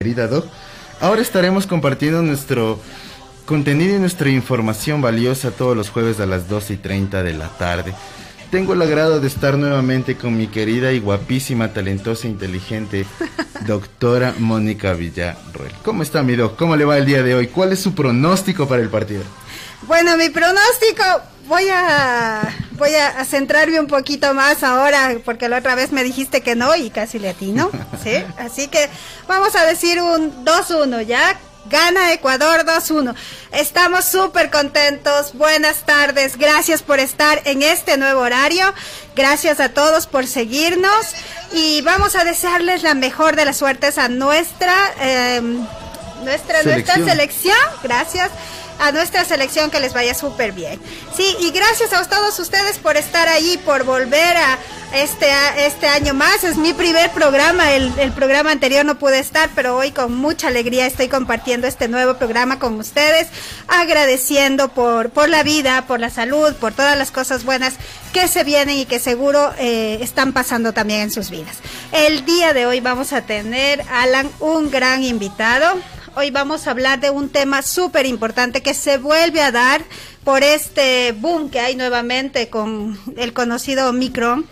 querida Doc. Ahora estaremos compartiendo nuestro contenido y nuestra información valiosa todos los jueves a las 12 y 30 de la tarde. Tengo el agrado de estar nuevamente con mi querida y guapísima, talentosa e inteligente doctora Mónica Villarroel. ¿Cómo está mi doc? ¿Cómo le va el día de hoy? ¿Cuál es su pronóstico para el partido? Bueno, mi pronóstico, voy a voy a, centrarme un poquito más ahora, porque la otra vez me dijiste que no y casi le atino, ¿sí? Así que vamos a decir un 2-1, ¿ya? Gana Ecuador 2-1. Estamos súper contentos. Buenas tardes. Gracias por estar en este nuevo horario. Gracias a todos por seguirnos. Y vamos a desearles la mejor de las suertes a nuestra, eh, nuestra, nuestra selección. Gracias a nuestra selección que les vaya súper bien. Sí, y gracias a todos ustedes por estar ahí, por volver a este, este año más. Es mi primer programa, el, programa anterior no pude estar, pero hoy con mucha alegría estoy compartiendo este nuevo programa con ustedes, agradeciendo por, por la vida, por la salud, por todas las cosas buenas que se vienen y que seguro eh, están pasando también en sus vidas. El día de hoy vamos a tener, Alan, un gran invitado Hoy vamos a hablar de un tema súper importante que se vuelve a dar por este boom que hay nuevamente con el conocido Omicron.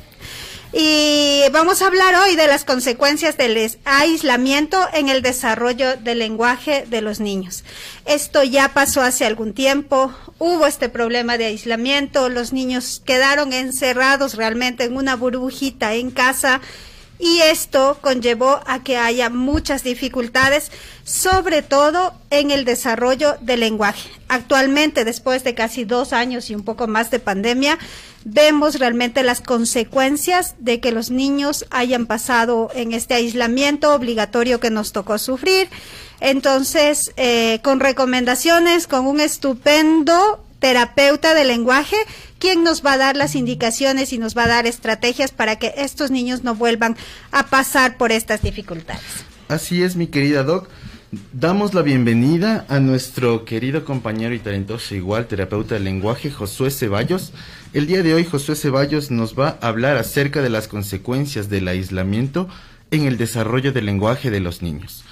Y vamos a hablar hoy de las consecuencias del aislamiento en el desarrollo del lenguaje de los niños. Esto ya pasó hace algún tiempo, hubo este problema de aislamiento, los niños quedaron encerrados realmente en una burbujita en casa y esto conllevó a que haya muchas dificultades, sobre todo en el desarrollo del lenguaje. Actualmente, después de casi dos años y un poco más de pandemia, vemos realmente las consecuencias de que los niños hayan pasado en este aislamiento obligatorio que nos tocó sufrir. Entonces, eh, con recomendaciones, con un estupendo terapeuta de lenguaje, quien nos va a dar las indicaciones y nos va a dar estrategias para que estos niños no vuelvan a pasar por estas dificultades. Así es, mi querida Doc. Damos la bienvenida a nuestro querido compañero y talentoso igual terapeuta de lenguaje, Josué Ceballos. El día de hoy Josué Ceballos nos va a hablar acerca de las consecuencias del aislamiento en el desarrollo del lenguaje de los niños.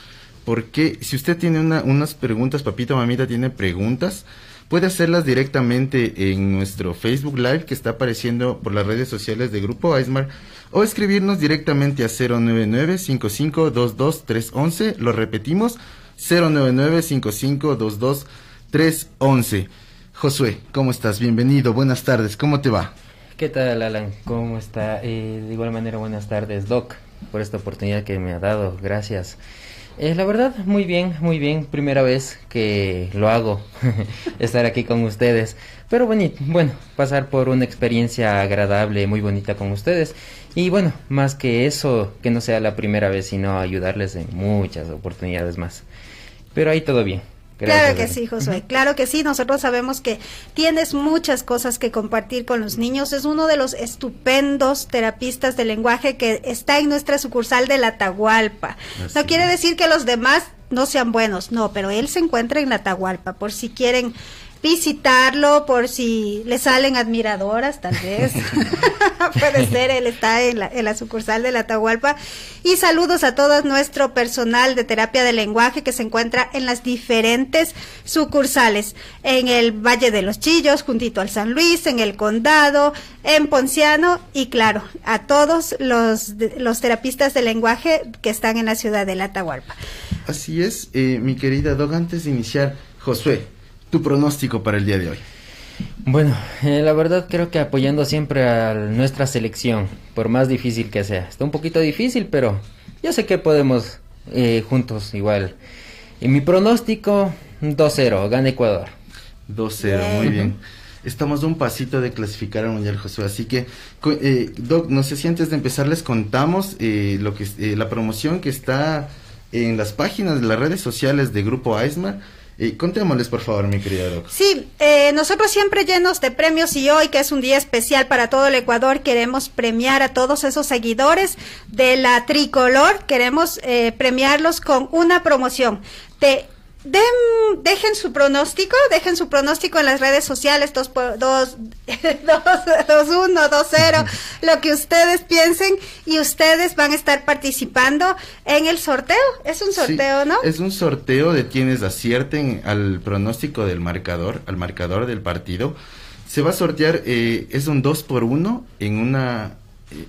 Porque si usted tiene unas preguntas, papito, mamita, tiene preguntas, Puede hacerlas directamente en nuestro Facebook Live que está apareciendo por las redes sociales de Grupo Aismar o escribirnos directamente a 099 311 Lo repetimos, 099 311 Josué, ¿cómo estás? Bienvenido, buenas tardes, ¿cómo te va? ¿Qué tal, Alan? ¿Cómo está? Eh, de igual manera, buenas tardes, Doc, por esta oportunidad que me ha dado. Gracias. Eh, la verdad, muy bien, muy bien. Primera vez que lo hago, estar aquí con ustedes. Pero bueno, bueno, pasar por una experiencia agradable, muy bonita con ustedes. Y bueno, más que eso, que no sea la primera vez, sino ayudarles en muchas oportunidades más. Pero ahí todo bien claro que sí, Josué, claro que sí. Nosotros sabemos que tienes muchas cosas que compartir con los niños. Es uno de los estupendos terapistas de lenguaje que está en nuestra sucursal de la Tahualpa. no quiere decir que los demás no sean buenos, no, pero él se encuentra en la Tahualpa, por si quieren visitarlo por si le salen admiradoras, tal vez. Puede ser, él está en la, en la sucursal de la Atahualpa. Y saludos a todo nuestro personal de terapia de lenguaje que se encuentra en las diferentes sucursales. En el Valle de los Chillos, juntito al San Luis, en el Condado, en Ponciano y claro, a todos los, los terapistas de lenguaje que están en la ciudad de la Atahualpa. Así es, eh, mi querida Dog, antes de iniciar, Josué, tu pronóstico para el día de hoy? Bueno, eh, la verdad creo que apoyando siempre a nuestra selección, por más difícil que sea. Está un poquito difícil, pero yo sé que podemos eh, juntos igual. Y mi pronóstico, 2-0, gana Ecuador. 2-0, muy bien. Estamos un pasito de clasificar al Mundial Josué, así que, eh, Doc, no sé si antes de empezar les contamos lo que la promoción que está en las páginas de las redes sociales de Grupo AISMA y contémosles, por favor, mi querida Doc. Sí, eh, nosotros siempre llenos de premios y hoy, que es un día especial para todo el Ecuador, queremos premiar a todos esos seguidores de la tricolor. Queremos eh, premiarlos con una promoción de dejen su pronóstico, dejen su pronóstico en las redes sociales 2 2 1 2 0, lo que ustedes piensen y ustedes van a estar participando en el sorteo. Es un sorteo, ¿no? Es un sorteo de quienes acierten al pronóstico del marcador, al marcador del partido. Se va a sortear, eh, es un 2 por 1 en una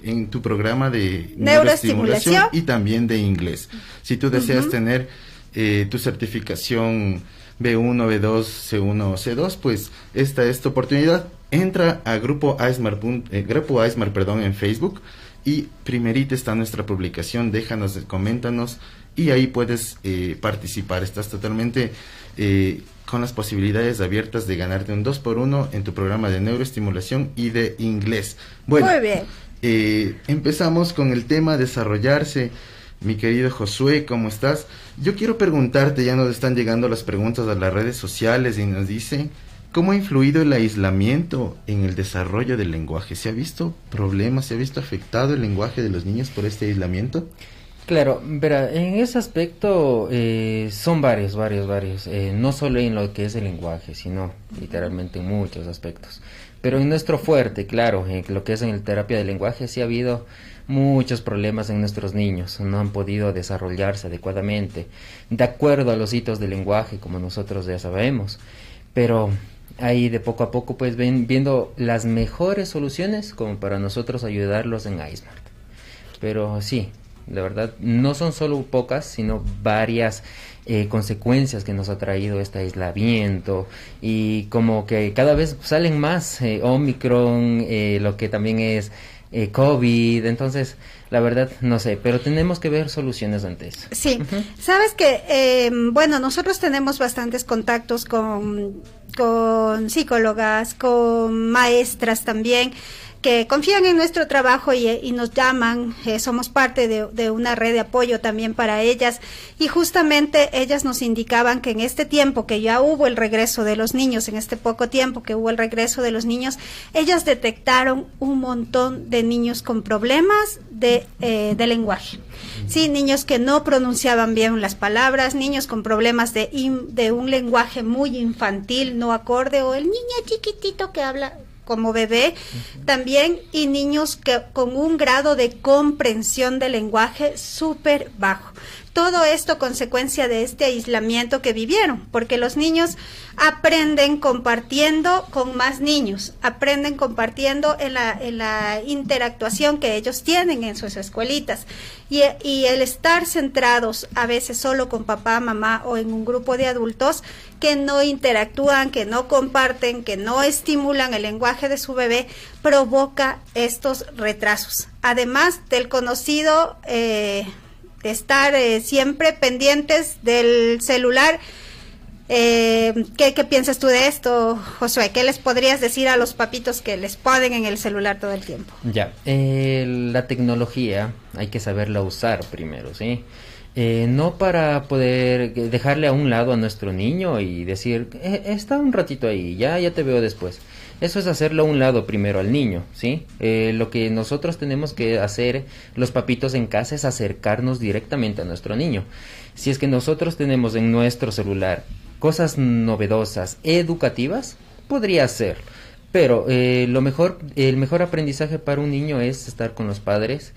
en tu programa de neuroestimulación y también de inglés. Si tú deseas tener eh, tu certificación B1, B2, C1 o C2, pues esta es tu oportunidad. Entra a Grupo Aismar, eh, Grupo perdón, en Facebook y primerita está nuestra publicación, déjanos, coméntanos y ahí puedes eh, participar. Estás totalmente con las posibilidades abiertas de ganarte un 2 por 1 en tu programa de neuroestimulación y de inglés. Bueno, Muy bien. empezamos con el tema desarrollarse mi querido Josué, ¿cómo estás? Yo quiero preguntarte, ya nos están llegando las preguntas a las redes sociales y nos dicen, ¿cómo ha influido el aislamiento en el desarrollo del lenguaje? ¿Se ha visto problemas, se ha visto afectado el lenguaje de los niños por este aislamiento? Claro, verá, en ese aspecto eh, son varios, varios, varios. Eh, no solo en lo que es el lenguaje, sino literalmente en muchos aspectos. Pero en nuestro fuerte, claro, en lo que es en el terapia del lenguaje, sí ha habido muchos problemas en nuestros niños, no han podido desarrollarse adecuadamente, de acuerdo a los hitos del lenguaje, como nosotros ya sabemos. Pero ahí de poco a poco pues ven, viendo las mejores soluciones como para nosotros ayudarlos en iSmart. Pero sí, de verdad, no son solo pocas, sino varias eh, consecuencias que nos ha traído este aislamiento y como que cada vez salen más eh, Omicron, eh, lo que también es eh, COVID, entonces la verdad no sé, pero tenemos que ver soluciones antes. Sí, sabes que, eh, bueno, nosotros tenemos bastantes contactos con, con psicólogas, con maestras también que confían en nuestro trabajo y, nos llaman, eh, somos parte de, una red de apoyo también para ellas y justamente ellas nos indicaban que en este tiempo que ya hubo el regreso de los niños, en este poco tiempo que hubo el regreso de los niños, ellas detectaron un montón de niños con problemas de, eh, lenguaje. Sí, niños que no pronunciaban bien las palabras, niños con problemas de, de un lenguaje muy infantil, no acorde, o el niño chiquitito que habla como bebé también y niños que con un grado de comprensión del lenguaje súper bajo. Todo esto consecuencia de este aislamiento que vivieron, porque los niños aprenden compartiendo con más niños, aprenden compartiendo en la, en la interactuación que ellos tienen en sus escuelitas. Y, el estar centrados a veces solo con papá, mamá o en un grupo de adultos que no interactúan, que no comparten, que no estimulan el lenguaje de su bebé, provoca estos retrasos. Además del conocido eh, estar eh, siempre pendientes del celular eh, ¿qué, piensas tú de esto, Josué? ¿Qué les podrías decir a los papitos que les ponen en el celular todo el tiempo? Ya, eh, la tecnología hay que saberla usar primero, ¿sí? Eh, no para poder dejarle a un lado a nuestro niño y decir, está un ratito ahí, ya, ya te veo después. Eso es hacerlo a un lado primero al niño, ¿sí? lo que nosotros tenemos que hacer, los papitos en casa, es acercarnos directamente a nuestro niño. Si es que nosotros tenemos en nuestro celular cosas novedosas, educativas, podría ser. Pero eh, lo mejor, el mejor aprendizaje para un niño es estar con los padres,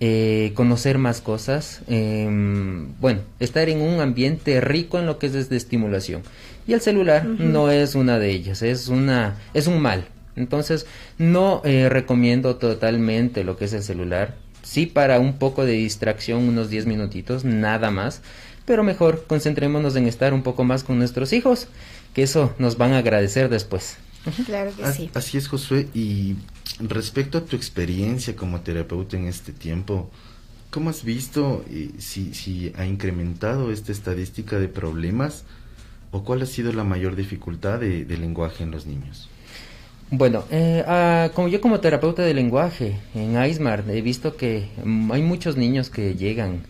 eh, conocer más cosas, em, bueno, estar en un ambiente rico en lo que es de estimulación. Y el celular no es una de ellas, es una, es un mal. Entonces, no eh, recomiendo totalmente lo que es el celular. Sí para un poco de distracción, unos 10 minutitos, nada más pero mejor concentrémonos en estar un poco más con nuestros hijos, que eso nos van a agradecer después. Claro que sí. Así es, Josué. Y respecto a tu experiencia como terapeuta en este tiempo, ¿cómo has visto eh, si, si ha incrementado esta estadística de problemas o cuál ha sido la mayor dificultad de, lenguaje en los niños? Bueno, eh, ah, como yo como terapeuta de lenguaje en Aismar he visto que hay muchos niños que llegan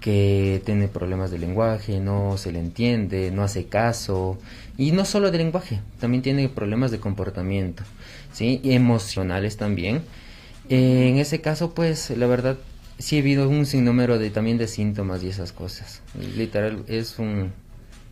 que tiene problemas de lenguaje, no se le entiende, no hace caso, y no solo de lenguaje, también tiene problemas de comportamiento, ¿sí? Y emocionales también. en ese caso, pues, la verdad, sí he habido un sinnúmero de, también de síntomas y esas cosas. Literal, es un,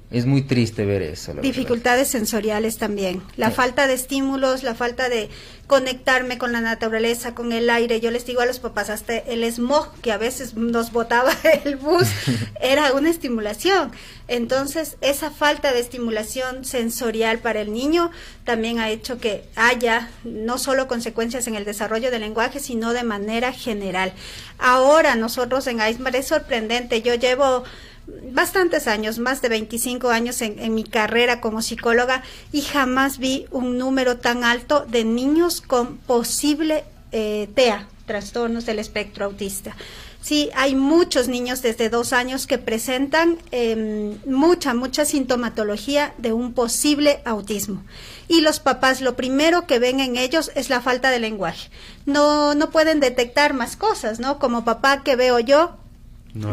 Es muy triste ver eso. Dificultades sensoriales también. La falta de estímulos, la falta de conectarme con la naturaleza, con el aire. Yo les digo a los papás, hasta el smog que a veces nos botaba el bus era una estimulación. Entonces, esa falta de estimulación sensorial para el niño también ha hecho que haya no solo consecuencias en el desarrollo del lenguaje, sino de manera general. Ahora nosotros en Aismar es sorprendente. Yo llevo bastantes años, más de 25 años en, mi carrera como psicóloga y jamás vi un número tan alto de niños con posible eh, TEA, trastornos del espectro autista. Sí, hay muchos niños desde dos años que presentan em, mucha, mucha sintomatología de un posible autismo. Y los papás lo primero que ven en ellos es la falta de lenguaje. No, no pueden detectar más cosas, ¿no? Como papá que veo yo,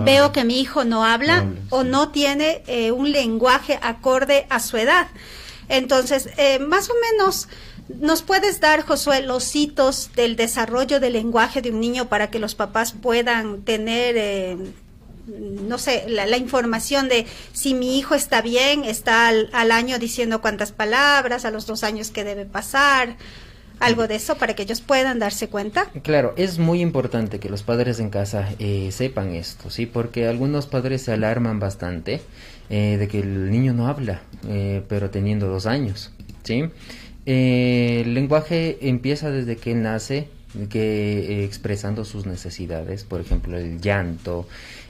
veo que mi hijo no habla, o no tiene eh, un lenguaje acorde a su edad. Entonces, eh, más o menos, ¿nos puedes dar, Josué, los hitos del desarrollo del lenguaje de un niño para que los papás puedan tener, eh, no sé, la, información de si mi hijo está bien, está al, al año diciendo cuántas palabras, a los dos años que debe pasar? Algo de eso para que ellos puedan darse cuenta? Claro, es muy importante que los padres en casa eh, sepan esto, ¿sí? Porque algunos padres se alarman bastante eh, de que el niño no habla, eh, pero teniendo dos años, ¿sí? el lenguaje empieza desde que nace, que expresando sus necesidades, por ejemplo, el llanto,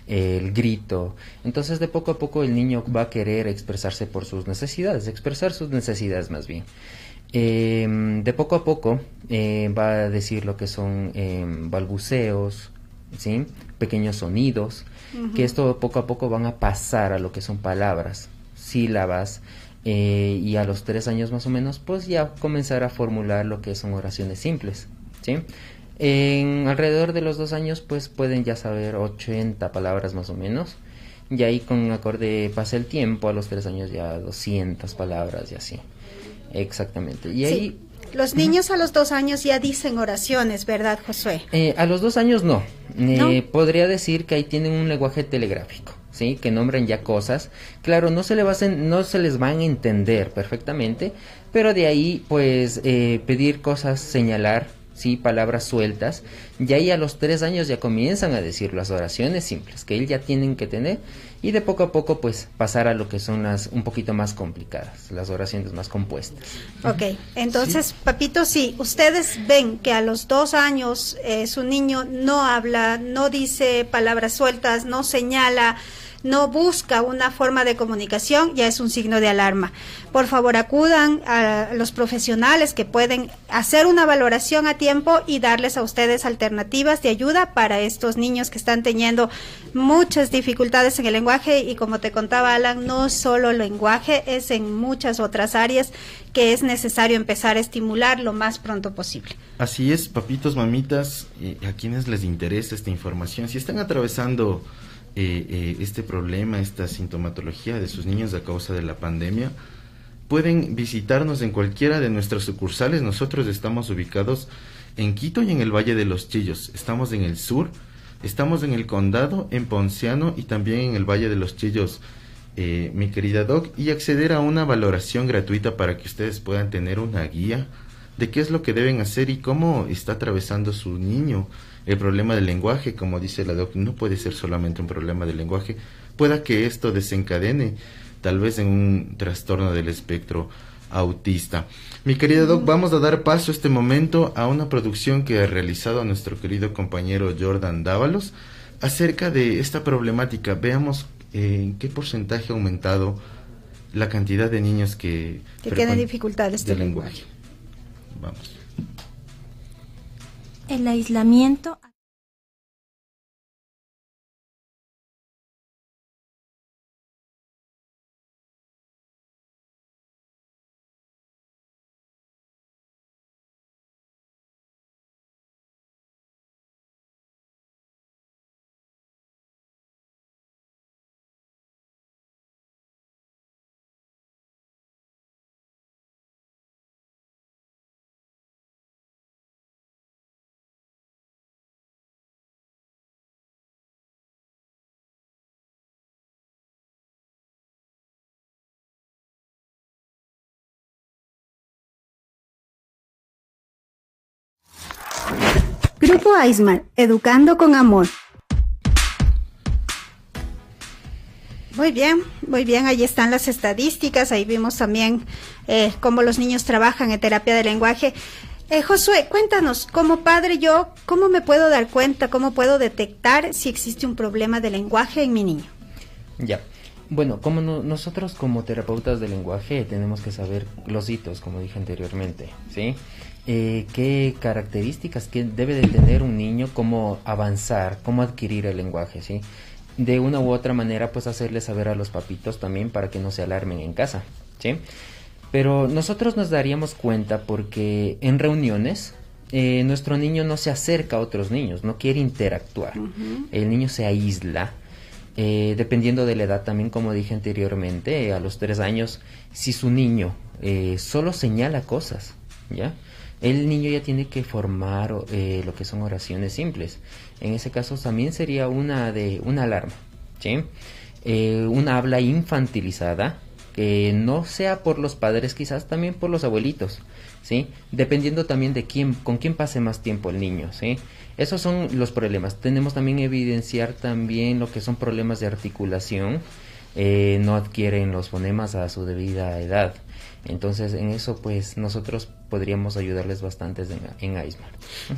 el grito. Entonces, de poco a poco el niño va a querer expresarse por sus necesidades, expresar sus necesidades más bien. Em, de poco a poco eh, va a decir lo que son em, balbuceos, ¿sí? pequeños sonidos, que esto poco a poco van a pasar a lo que son palabras, sílabas, eh, y a los tres años más o menos, pues ya comenzar a formular lo que son oraciones simples. ¿sí? En alrededor de los dos años, pues pueden ya saber 80 palabras más o menos. Y ahí con un acorde pasa el tiempo, a los tres años ya 200 palabras y así. Exactamente. Y ahí... Los niños a los dos años ya dicen oraciones, ¿verdad, Josué? Eh, a los dos años no. Eh, podría decir que ahí tienen un lenguaje telegráfico, ¿sí? Que nombran ya cosas. Claro, no se, le va no se les van a entender perfectamente, pero de ahí, pues, eh, pedir cosas, señalar, ¿sí? Palabras sueltas. Y ahí a los tres años ya comienzan a decir las oraciones simples que él ya tienen que tener y de poco a poco pues pasar a lo que son las un poquito más complicadas, las oraciones más compuestas. Ok, entonces papito, si ustedes ven que a los dos años eh, su niño no habla, no dice palabras sueltas, no señala, no busca una forma de comunicación, ya es un signo de alarma. Por favor, acudan a los profesionales que pueden hacer una valoración a tiempo y darles a ustedes alternativas de ayuda para estos niños que están teniendo muchas dificultades en el lenguaje y como te contaba Alan, no solo el lenguaje, es en muchas otras áreas que es necesario empezar a estimular lo más pronto posible. Así es, papitos, mamitas, a quienes les interesa esta información, si están atravesando eh, eh, este problema, esta sintomatología de sus niños a causa de la pandemia, pueden visitarnos en cualquiera de nuestras sucursales. Nosotros estamos ubicados en Quito y en el Valle de los Chillos. Estamos en el sur, estamos en el condado, en Ponciano y también en el Valle de los Chillos, eh, mi querida Doc, y acceder a una valoración gratuita para que ustedes puedan tener una guía de qué es lo que deben hacer y cómo está atravesando su niño el problema del lenguaje, como dice la doc, no puede ser solamente un problema del lenguaje, pueda que esto desencadene tal vez en un trastorno del espectro autista. Mi querida Doc, vamos a dar paso este momento a una producción que ha realizado nuestro querido compañero Jordan Dávalos acerca de esta problemática. Veamos eh, en qué porcentaje ha aumentado la cantidad de niños que, que tienen dificultades de lenguaje. Vamos. El aislamiento Grupo Aismar, educando con amor. Muy bien, muy bien, ahí están las estadísticas, ahí vimos también eh, cómo los niños trabajan en terapia de lenguaje. Eh, Josué, cuéntanos, como padre yo, ¿cómo me puedo dar cuenta, cómo puedo detectar si existe un problema de lenguaje en mi niño? Ya, bueno, como nosotros como terapeutas de lenguaje tenemos que saber los hitos, como dije anteriormente, ¿sí? Eh, qué características que debe de tener un niño, cómo avanzar, cómo adquirir el lenguaje, ¿sí? de una u otra manera pues hacerle saber a los papitos también para que no se alarmen en casa, ¿sí? Pero nosotros nos daríamos cuenta porque en reuniones eh, nuestro niño no se acerca a otros niños, no quiere interactuar, el niño se aísla, eh, dependiendo de la edad también como dije anteriormente, a los tres años, si su niño eh, solo señala cosas, ¿ya? El niño ya tiene que formar eh, lo que son oraciones simples. En ese caso también sería una de una alarma, ¿sí? Eh, una habla infantilizada que no sea por los padres, quizás también por los abuelitos, ¿sí? Dependiendo también de quién, con quién pase más tiempo el niño, ¿sí? Esos son los problemas. Tenemos también evidenciar también lo que son problemas de articulación, eh, no adquieren los fonemas a su debida edad. Entonces, en eso, pues, nosotros podríamos ayudarles bastante en, en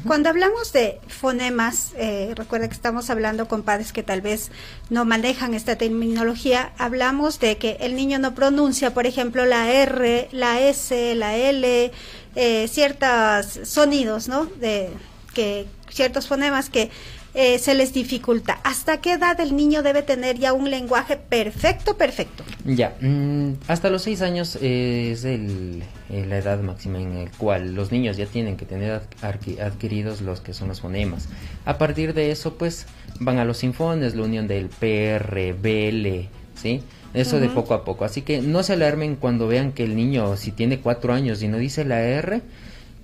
Cuando hablamos de fonemas, eh, recuerda que estamos hablando con padres que tal vez no manejan esta terminología, hablamos de que el niño no pronuncia, por ejemplo, la R, la S, la L, eh, ciertos sonidos, ¿no? De que ciertos fonemas que eh, se les dificulta. ¿Hasta qué edad el niño debe tener ya un lenguaje perfecto, perfecto? Ya, mm, hasta los seis años es el, eh, la edad máxima en el cual los niños ya tienen que tener adquiridos los que son los fonemas. A partir de eso, pues van a los sinfones, la unión del PR, BL, ¿sí? Eso de poco a poco. Así que no se alarmen cuando vean que el niño, si tiene cuatro años y no dice la R,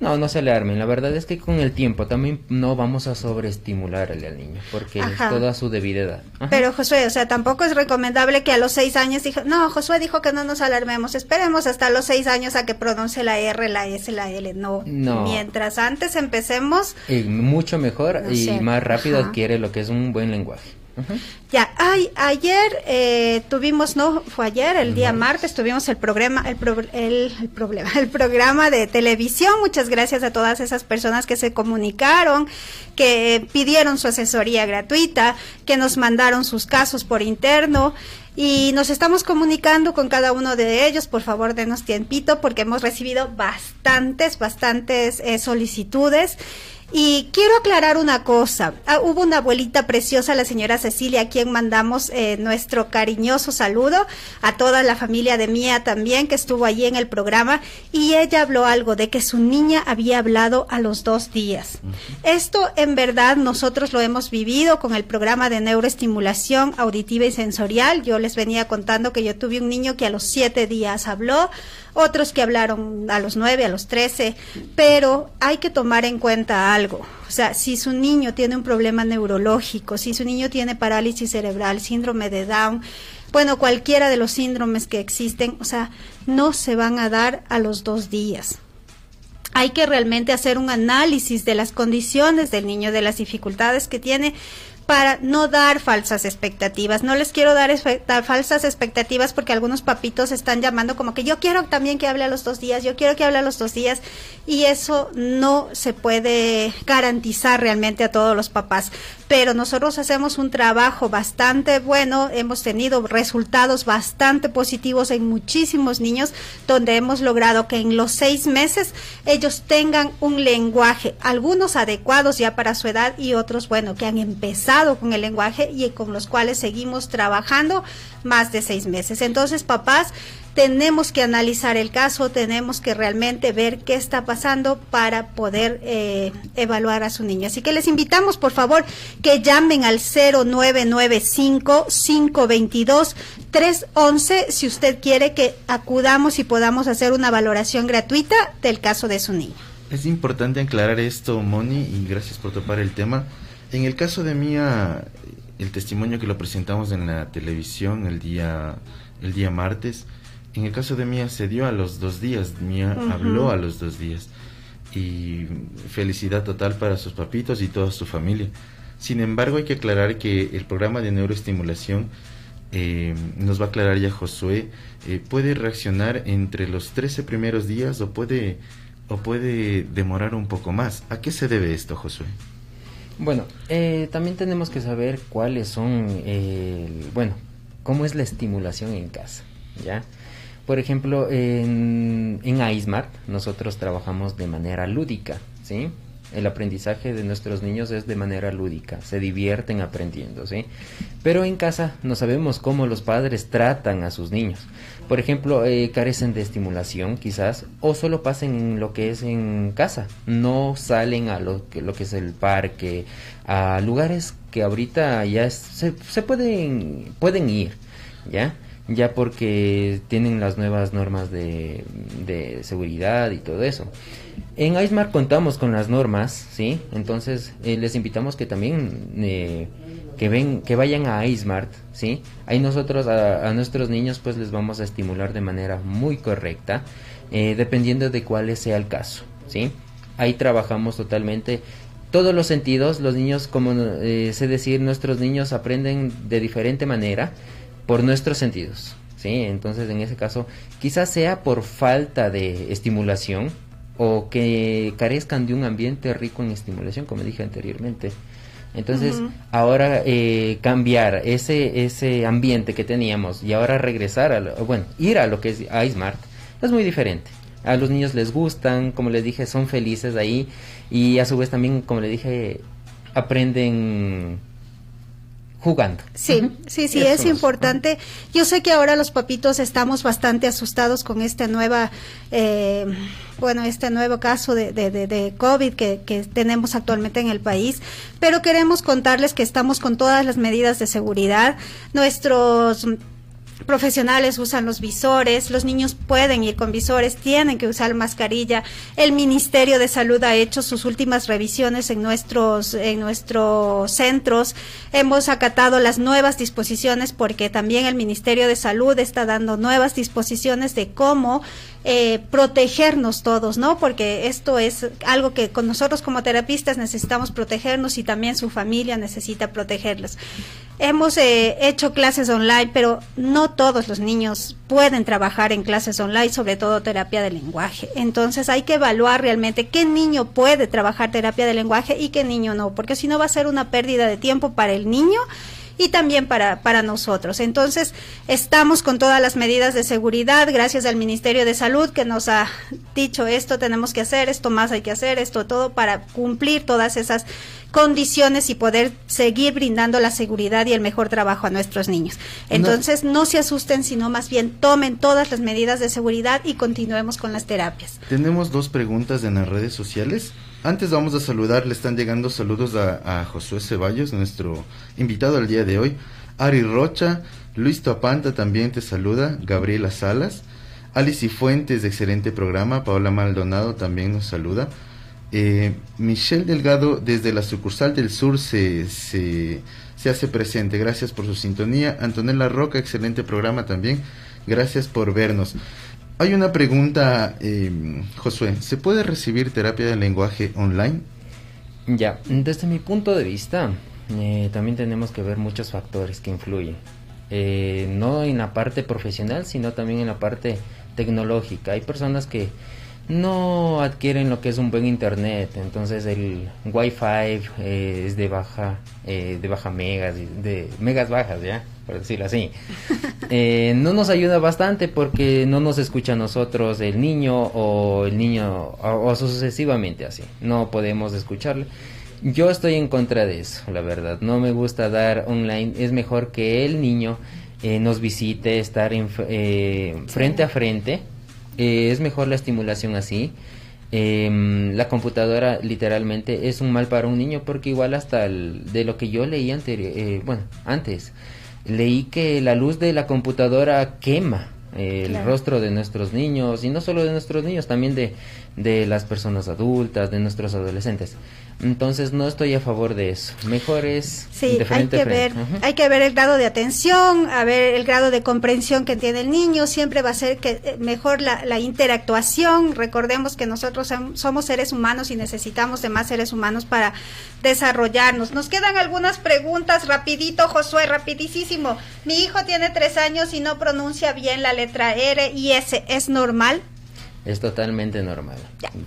no, no se le armen. La verdad es que con el tiempo también no vamos a sobreestimularle al niño, porque es toda su debida edad. Pero Josué, o sea, tampoco es recomendable que a los seis años dijo, no, Josué dijo que no nos alarmemos, esperemos hasta los seis años a que pronuncie la R, la S, la L. No, no. mientras antes empecemos. Y mucho mejor y más rápido adquiere lo que es un buen lenguaje. Ya, ay, ayer eh, tuvimos, no, fue ayer, el día martes, tuvimos el programa, el, el, problema, el programa de televisión. Muchas gracias a todas esas personas que se comunicaron, que pidieron su asesoría gratuita, que nos mandaron sus casos por interno. Y nos estamos comunicando con cada uno de ellos. Por favor, denos tiempito porque hemos recibido bastantes, bastantes eh, solicitudes y quiero aclarar una cosa. Ah, hubo una abuelita preciosa, la señora Cecilia, a quien mandamos eh, nuestro cariñoso saludo, a toda la familia de Mía también, que estuvo allí en el programa, y ella habló algo de que su niña había hablado a los dos días. Esto en verdad nosotros lo hemos vivido con el programa de neuroestimulación auditiva y sensorial. Yo les venía contando que yo tuve un niño que a los siete días habló, otros que hablaron a los nueve, a los trece, pero hay que tomar en cuenta algo. O sea, si su niño tiene un problema neurológico, si su niño tiene parálisis cerebral, síndrome de Down, bueno, cualquiera de los síndromes que existen, o sea, no se van a dar a los dos días. Hay que realmente hacer un análisis de las condiciones del niño, de las dificultades que tiene, para no dar falsas expectativas. No les quiero dar, falsas expectativas porque algunos papitos están llamando como que yo quiero también que hable a los dos días, yo quiero que hable a los dos días y eso no se puede garantizar realmente a todos los papás. Pero nosotros hacemos un trabajo bastante bueno, hemos tenido resultados bastante positivos en muchísimos niños donde hemos logrado que en los seis meses ellos tengan un lenguaje, algunos adecuados ya para su edad y otros, bueno, que han empezado con el lenguaje y con los cuales seguimos trabajando más de seis meses. Entonces, papás, tenemos que analizar el caso, tenemos que realmente ver qué está pasando para poder eh, evaluar a su niño. Así que les invitamos, por favor, que llamen al 0995-522-311 si usted quiere que acudamos y podamos hacer una valoración gratuita del caso de su niño. Es importante aclarar esto, Moni, y gracias por topar el tema. En el caso de Mía, el testimonio que lo presentamos en la televisión el día, el día martes, en el caso de Mía se dio a los dos días, Mía habló a los dos días. y felicidad total para sus papitos y toda su familia. Sin embargo, hay que aclarar que el programa de neuroestimulación eh, nos va a aclarar ya Josué, eh, puede reaccionar entre los 13 primeros días o puede, o puede demorar un poco más. ¿A qué se debe esto, Josué? Bueno, eh, también tenemos que saber cuáles son, bueno, cómo es la estimulación en casa, ¿ya? Por ejemplo, en, en iSmart nosotros trabajamos de manera lúdica, ¿sí? El aprendizaje de nuestros niños es de manera lúdica, se divierten aprendiendo, ¿sí? Pero en casa no sabemos cómo los padres tratan a sus niños. Por ejemplo, eh, carecen de estimulación quizás, o solo pasen lo que es en casa, no salen a lo que, lo que es el parque, a lugares que ahorita ya se, se pueden, pueden ir, ¿ya? ya porque tienen las nuevas normas de, de seguridad y todo eso. En iSmart contamos con las normas, ¿sí? Entonces eh, les invitamos que también eh, que ven, que vayan a iSmart, ¿sí? Ahí nosotros a, nuestros niños pues les vamos a estimular de manera muy correcta, eh, dependiendo de cuál sea el caso, ¿sí? Ahí trabajamos totalmente todos los sentidos, los niños, como sé decir, nuestros niños aprenden de diferente manera, por nuestros sentidos. ¿sí? Entonces, en ese caso, quizás sea por falta de estimulación o que carezcan de un ambiente rico en estimulación, como dije anteriormente. Entonces, ahora eh, cambiar ese, ese ambiente que teníamos y ahora regresar a, bueno, ir a lo que es iSmart es muy diferente. A los niños les gustan, como les dije, son felices ahí y a su vez también, como les dije, aprenden jugando. Sí, sí, sí, es importante. Yo sé que ahora los papitos estamos bastante asustados con esta nueva, eh, bueno, este nuevo caso de, de, de, COVID que, que, tenemos actualmente en el país, pero queremos contarles que estamos con todas las medidas de seguridad. Nuestros profesionales usan los visores, los niños pueden ir con visores, tienen que usar mascarilla. El Ministerio de Salud ha hecho sus últimas revisiones en nuestros en nuestros centros. Hemos acatado las nuevas disposiciones porque también el Ministerio de Salud está dando nuevas disposiciones de cómo eh, protegernos todos, ¿no? Porque esto es algo que con nosotros como terapistas necesitamos protegernos y también su familia necesita protegerlos. Hemos eh, hecho clases online, pero no todos los niños pueden trabajar en clases online, sobre todo terapia de lenguaje. Entonces hay que evaluar realmente qué niño puede trabajar terapia de lenguaje y qué niño no, porque si no va a ser una pérdida de tiempo para el niño y también para, para nosotros. Entonces, estamos con todas las medidas de seguridad, gracias al Ministerio de Salud que nos ha dicho esto tenemos que hacer, esto más hay que hacer, esto todo para cumplir todas esas condiciones y poder seguir brindando la seguridad y el mejor trabajo a nuestros niños. Entonces, no, se asusten, sino más bien tomen todas las medidas de seguridad y continuemos con las terapias. Tenemos dos preguntas en las redes sociales. Antes vamos a saludar, le están llegando saludos a, Josué Ceballos, nuestro invitado al día de hoy. Ari Rocha, Luis Topanta también te saluda, Gabriela Salas, Alice Fuentes, de excelente programa, Paola Maldonado también nos saluda. Eh, Michelle Delgado desde la sucursal del sur se, se, hace presente. Gracias por su sintonía. Antonella Roca, excelente programa también. Gracias por vernos. Hay una pregunta, eh, Josué. ¿Se puede recibir terapia de lenguaje online? Ya, desde mi punto de vista, eh, también tenemos que ver muchos factores que influyen. Eh, no en la parte profesional, sino también en la parte tecnológica. Hay personas que no adquieren lo que es un buen internet, entonces el Wi-Fi es de baja, de baja megas, de megas bajas, ya por decirlo así. Eh, no nos ayuda bastante porque no nos escucha a nosotros el niño o el niño o, sucesivamente así. No podemos escucharle. Yo estoy en contra de eso, la verdad. No me gusta dar online. Es mejor que el niño eh, nos visite, estar en, eh, frente a frente. Es mejor la estimulación así. Em, la computadora literalmente es un mal para un niño porque igual hasta de lo que yo leí anterior, bueno, antes, leí que la luz de la computadora quema el rostro de nuestros niños y no solo de nuestros niños, también de, de las personas adultas, de nuestros adolescentes. Entonces no estoy a favor de eso. Mejor es sí, hay que ver, hay que ver el grado de atención, a ver el grado de comprensión que tiene el niño. Siempre va a ser que eh, mejor la, la interactuación. Recordemos que nosotros somos seres humanos y necesitamos de más seres humanos para desarrollarnos. Nos quedan algunas preguntas rapidito, Josué, rapidísimo. Mi hijo tiene tres años y no pronuncia bien la letra R y S. ¿Es normal? Es totalmente normal.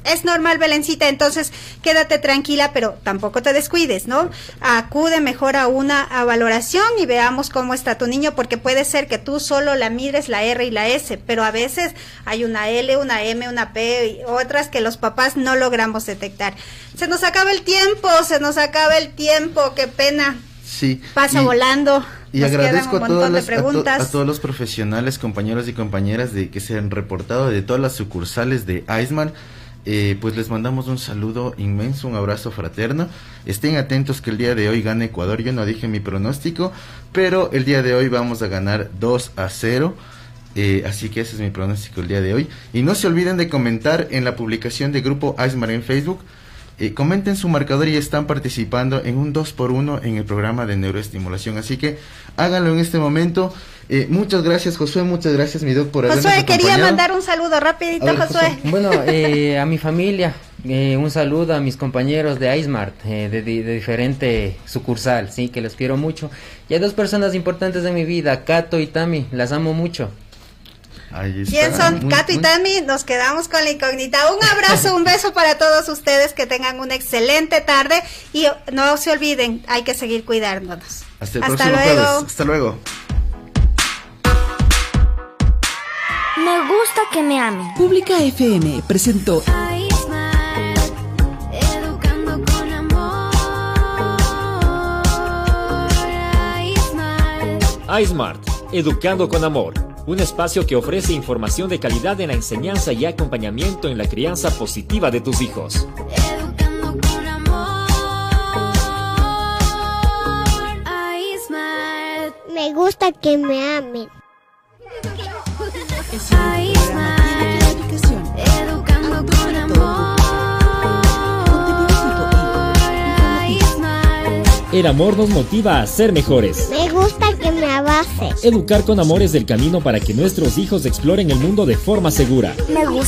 Es normal, Belencita, entonces quédate tranquila, pero tampoco te descuides, ¿no? Acude mejor a una valoración y veamos cómo está tu niño, porque puede ser que tú solo la mires la R y la S, pero a veces hay una L, una M, una P y otras que los papás no logramos detectar. Se nos acaba el tiempo, se nos acaba el tiempo, qué pena. Sí. Pasa volando. Y agradezco a, todos los, a, todos los profesionales, compañeros y compañeras de que se han reportado de todas las sucursales de Iceman. Eh, pues les mandamos un saludo inmenso, un abrazo fraterno. Estén atentos que el día de hoy gana Ecuador. Yo no dije mi pronóstico, pero el día de hoy vamos a ganar 2 a 0. Eh, así que ese es mi pronóstico el día de hoy. Y no se olviden de comentar en la publicación de Grupo Iceman en Facebook eh, comenten su marcador y están participando en un 2x1 en el programa de neuroestimulación. Así que háganlo en este momento. Eh, muchas gracias, Josué. Muchas gracias, mi doc, por habernos Josué, quería mandar un saludo rapidito, Josué. Bueno, eh, a mi familia, un saludo a mis compañeros de iSmart, de, de, diferente sucursal, sí, que les quiero mucho. Y a dos personas importantes de mi vida, Kato y Tami, las amo mucho. ¿Quién son? Cato y Tami, nos quedamos con la incógnita. Un abrazo, un beso para todos ustedes, que tengan una excelente tarde y no se olviden, hay que seguir cuidándonos. Hasta, el Hasta luego. Hasta luego. Me gusta que me amen. Pública FM presentó Educando con amor. iSmart, educando con amor un espacio que ofrece información de calidad en la enseñanza y acompañamiento en la crianza positiva de tus hijos. Me gusta que me amen. El amor nos motiva a ser mejores. Me gusta que me abraces. Educar con amor es el camino para que nuestros hijos exploren el mundo de forma segura. Me gusta.